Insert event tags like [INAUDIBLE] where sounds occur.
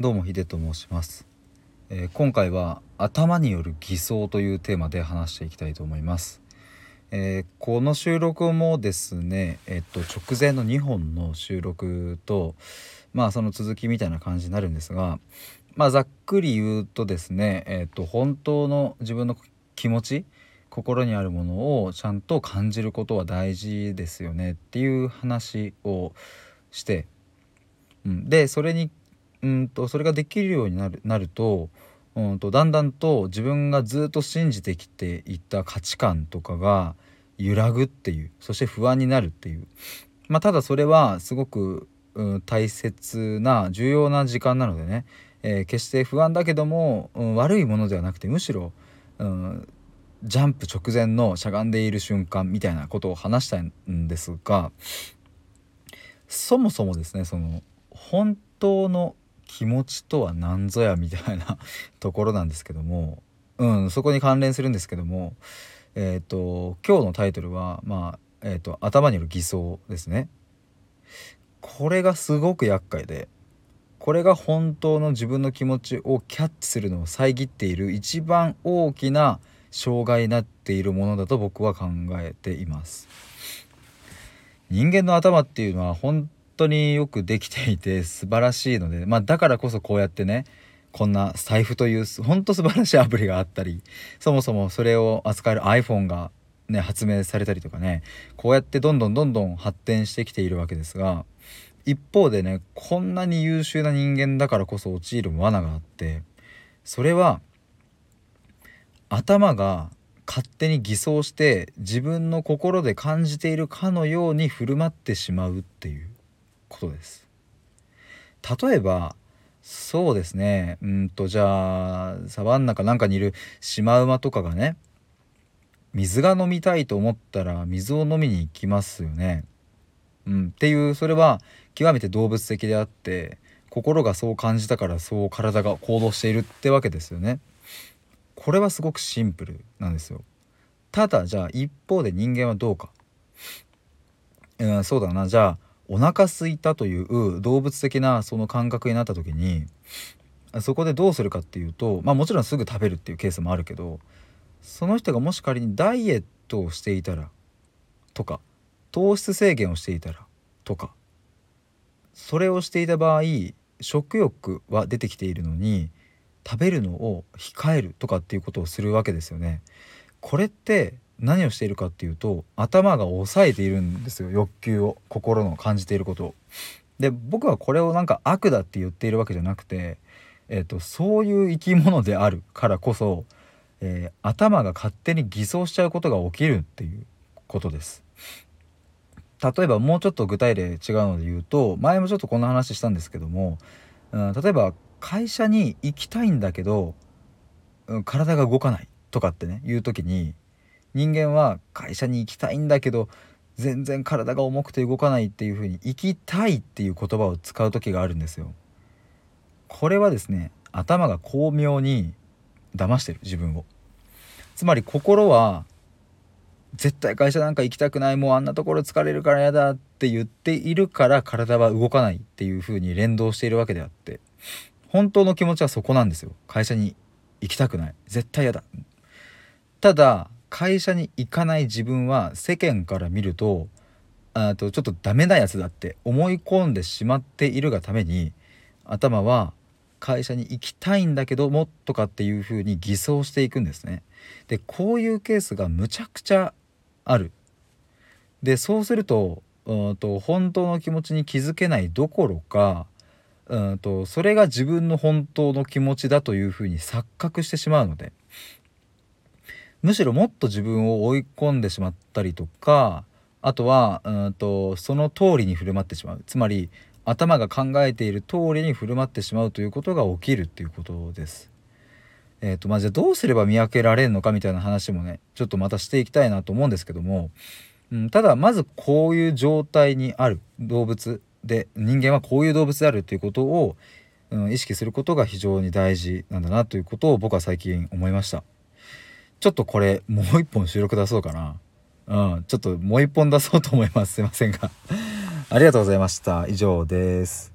どうもヒデと申します、えー、今回は頭による偽装というテーマで話していきたいと思います、えー、この収録もですねえっと直前の2本の収録とまあその続きみたいな感じになるんですがまあざっくり言うとですねえっと本当の自分の気持ち心にあるものをちゃんと感じることは大事ですよねっていう話をして、うん、でそれにうんとそれができるようになるなると,、うんとだんだんと自分がずっと信じてきていた価値観とかが揺らぐっていうそして不安になるっていう、まあ、ただそれはすごく、うん、大切な重要な時間なのでね、えー、決して不安だけども、うん、悪いものではなくてむしろ、うん、ジャンプ直前のしゃがんでいる瞬間みたいなことを話したいんですがそもそもですねその本当の気持ちとは何ぞやみたいな [LAUGHS] ところなんですけども、うん、そこに関連するんですけどもえっ、ー、と今日のタイトルはまあえっ、ー、と頭による偽装ですね。これがすごく厄介でこれが本当の自分の気持ちをキャッチするのを遮っている一番大きな障害になっているものだと僕は考えています人間の頭っていうのは本当によくできていて素晴らしいので、まあ、だからこそこうやってねこんな財布という本当素晴らしいアプリがあったりそもそもそれを扱える iPhone がね発明されたりとかねこうやってどんどんどんどん発展してきているわけですが一方でねこんなに優秀な人間だからこそ陥る罠があってそれは頭が勝手に偽装して自分の心で感じているかのように振る舞ってしまうっていう。ことです。例えばそうですねうんとじゃあサバンナかなんかにいるシマウマとかがね水が飲みたいと思ったら水を飲みに行きますよね。うん、っていうそれは極めて動物的であって心がそう感じたからそう体が行動しているってわけですよね。これはすごくシンプルなんですよただじゃあ一方で人間はどうか、うん、そうだなじゃあお腹すいたという動物的なその感覚になった時にそこでどうするかっていうとまあもちろんすぐ食べるっていうケースもあるけどその人がもし仮にダイエットをしていたらとか糖質制限をしていたらとかそれをしていた場合食欲は出てきているのに食べるのを控えるとかっていうことをするわけですよね。これって何をしているかっていうと頭が抑えているんですよ欲求を心の感じていることを。で僕はこれをなんか悪だって言っているわけじゃなくて、えーと、そういう生き物であるからこそ、えー、頭が勝手に偽装しちゃうことが起きるっていうことです。例えばもうちょっと具体例違うので言うと前もちょっとこんな話したんですけども、うん、例えば会社に行きたいんだけど、うん、体が動かないとかってね言う時に人間は会社に行きたいんだけど全然体が重くて動かないっていう風に行きたいっていう言葉を使う時があるんですよ。これはですね頭が巧妙に騙してる自分を。つまり心は絶対会社なんか行きたくないもうあんなところ疲れるから嫌だって言っているから体は動かないっていう風に連動しているわけであって本当の気持ちはそこなんですよ会社に行きたくない絶対嫌だただ会社に行かない自分は世間から見るとあとちょっとダメなやつだって思い込んでしまっているがために頭は会社に行きたいんだけどもとかっていう風に偽装していくんですね。でこういうケースがむちゃくちゃある。でそうするとうんと本当の気持ちに気づけないどころかうんとそれが自分の本当の気持ちだというふうに錯覚してしまうのでむしろもっと自分を追い込んでしまったりとかあとはうんとその通りに振る舞ってしまう。つまり頭が考えている通りに振る舞ってしまうということが起きるっていうことです。えーとまあ、じゃあどうすれば見分けられるのかみたいな話もねちょっとまたしていきたいなと思うんですけども、うん、ただまずこういう状態にある。動物で人間はこういう動物であるということを、うん、意識することが非常に大事なんだなということを僕は最近思いました。ちょっとこれもう一本収録出そうかな。うんちょっともう一本出そうと思います。すいませんが。ありがとうございました。以上です。